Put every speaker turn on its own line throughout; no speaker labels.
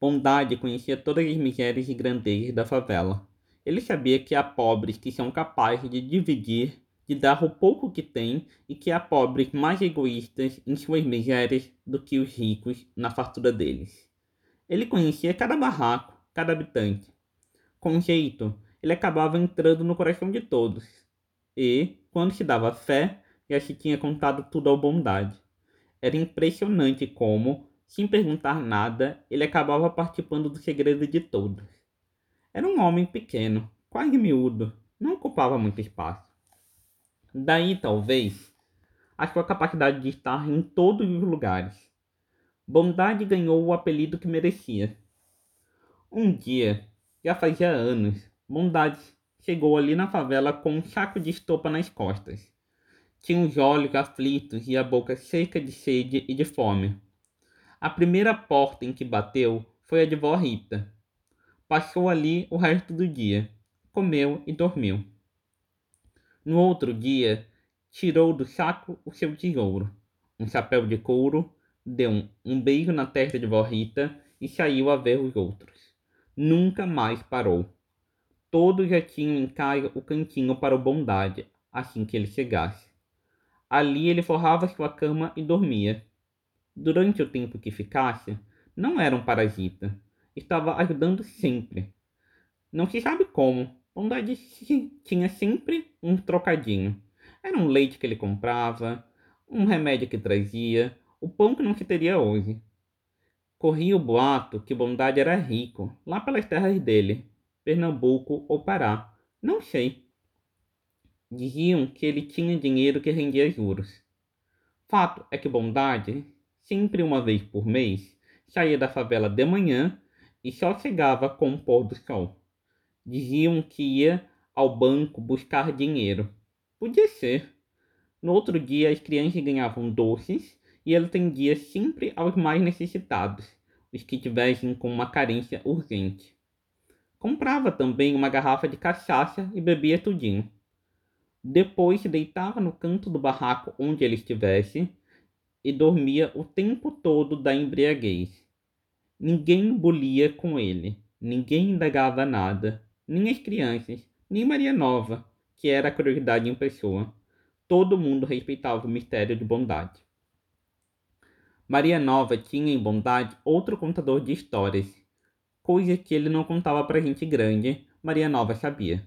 Bondade conhecia todas as misérias e grandezas da favela. Ele sabia que há pobres que são capazes de dividir, de dar o pouco que têm, e que há pobres mais egoístas em suas misérias do que os ricos na fartura deles. Ele conhecia cada barraco, cada habitante. Com jeito, ele acabava entrando no coração de todos. E, quando se dava fé, já se tinha contado tudo ao bondade. Era impressionante como, sem perguntar nada, ele acabava participando do segredo de todos. Era um homem pequeno, quase miúdo, não ocupava muito espaço. Daí, talvez, a sua capacidade de estar em todos os lugares. Bondade ganhou o apelido que merecia. Um dia, já fazia anos, Bondade chegou ali na favela com um saco de estopa nas costas. Tinha os olhos aflitos e a boca seca de sede e de fome. A primeira porta em que bateu foi a de vó Rita. Passou ali o resto do dia, comeu e dormiu. No outro dia, tirou do saco o seu tesouro, um chapéu de couro, deu um beijo na testa de vó Rita e saiu a ver os outros. Nunca mais parou. Todos já tinham em casa o cantinho para o bondade, assim que ele chegasse. Ali ele forrava sua cama e dormia durante o tempo que ficasse, não era um parasita. Estava ajudando sempre. Não se sabe como. Bondade tinha sempre um trocadinho. Era um leite que ele comprava, um remédio que trazia, o pão que não se teria hoje. Corria o boato que Bondade era rico, lá pelas terras dele, Pernambuco ou Pará, não sei. Diziam que ele tinha dinheiro que rendia juros. Fato é que Bondade sempre uma vez por mês, saía da favela de manhã e só chegava com o pôr do sol. Diziam que ia ao banco buscar dinheiro. Podia ser. No outro dia, as crianças ganhavam doces e ele atendia sempre aos mais necessitados, os que tivessem com uma carência urgente. Comprava também uma garrafa de cachaça e bebia tudinho. Depois se deitava no canto do barraco onde ele estivesse e dormia o tempo todo da embriaguez. Ninguém bulia com ele, ninguém indagava nada, nem as crianças, nem Maria Nova, que era a curiosidade em pessoa. Todo mundo respeitava o mistério de bondade. Maria Nova tinha em bondade outro contador de histórias, coisa que ele não contava para gente grande, Maria Nova sabia.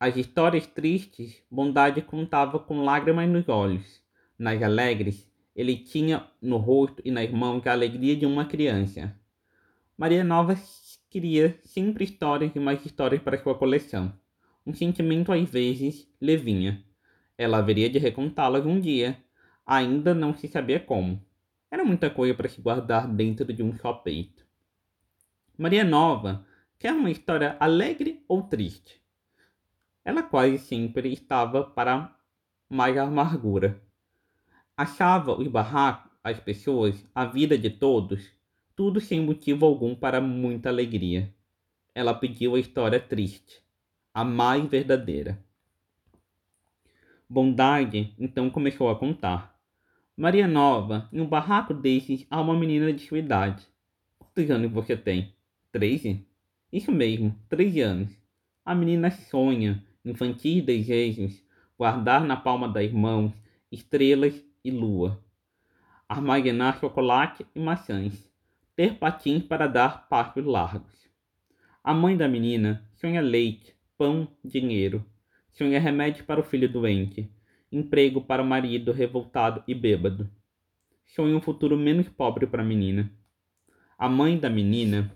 As histórias tristes, Bondade contava com lágrimas nos olhos. Nas alegres, ele tinha no rosto e nas mãos a alegria de uma criança. Maria Nova queria sempre histórias e mais histórias para sua coleção. Um sentimento às vezes lhe vinha. Ela haveria de recontá-las um dia. Ainda não se sabia como. Era muita coisa para se guardar dentro de um só peito. Maria Nova quer uma história alegre ou triste? Ela quase sempre estava para mais amargura achava os barracos, as pessoas, a vida de todos, tudo sem motivo algum para muita alegria. Ela pediu a história triste, a mais verdadeira. Bondade então começou a contar. Maria Nova, em um barraco desses há uma menina de sua idade. Quantos anos você tem? Treze? Isso mesmo, treze anos. A menina sonha, infantis desejos, guardar na palma das mãos estrelas e lua, armazenar chocolate e maçãs, ter patins para dar passos largos. A mãe da menina sonha leite, pão, dinheiro, sonha remédio para o filho doente, emprego para o marido revoltado e bêbado. Sonha um futuro menos pobre para a menina. A mãe da menina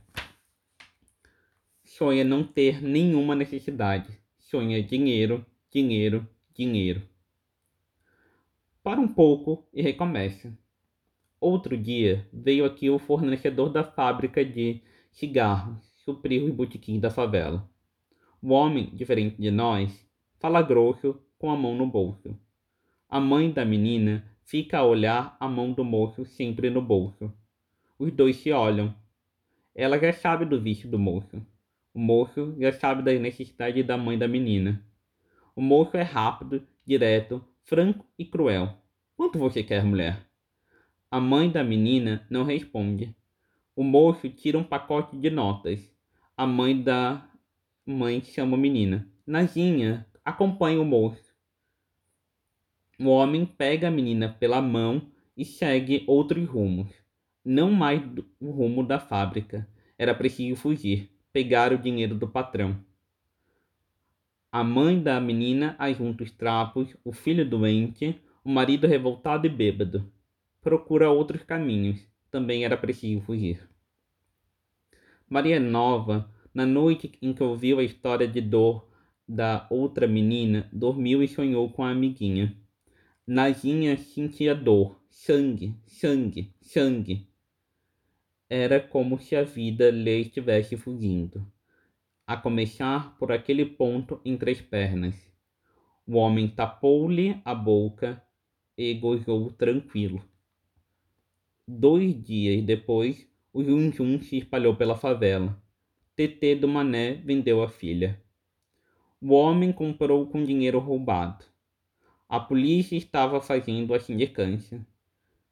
sonha não ter nenhuma necessidade. Sonha dinheiro, dinheiro, dinheiro. Para um pouco e recomeça. Outro dia veio aqui o fornecedor da fábrica de cigarros suprir os botiquins da favela. O homem, diferente de nós, fala grosso com a mão no bolso. A mãe da menina fica a olhar a mão do moço sempre no bolso. Os dois se olham. Ela já sabe do vício do moço. O moço já sabe das necessidades da mãe da menina. O moço é rápido, direto, franco e cruel. Quanto você quer, mulher? A mãe da menina não responde. O moço tira um pacote de notas. A mãe da mãe chama a menina. Nazinha, acompanha o moço. O homem pega a menina pela mão e segue outros rumos. Não mais o rumo da fábrica. Era preciso fugir, pegar o dinheiro do patrão. A mãe da menina ajunta os trapos, o filho doente, o marido revoltado e bêbado. Procura outros caminhos. Também era preciso fugir. Maria Nova, na noite em que ouviu a história de dor da outra menina, dormiu e sonhou com a amiguinha. Nazinha sentia dor, sangue, sangue, sangue. Era como se a vida lhe estivesse fugindo a começar por aquele ponto entre as pernas. O homem tapou-lhe a boca e gozou tranquilo. Dois dias depois, o Jum se espalhou pela favela. Tetê do Mané vendeu a filha. O homem comprou com dinheiro roubado. A polícia estava fazendo a sindicância.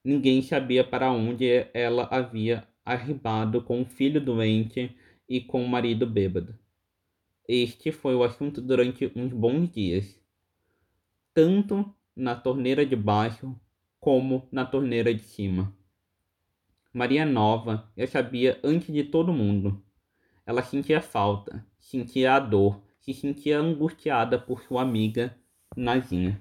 Ninguém sabia para onde ela havia arribado com o filho doente e com o marido bêbado. Este foi o assunto durante uns bons dias, tanto na torneira de baixo como na torneira de cima. Maria Nova já sabia antes de todo mundo. Ela sentia falta, sentia a dor, se sentia angustiada por sua amiga Nazinha.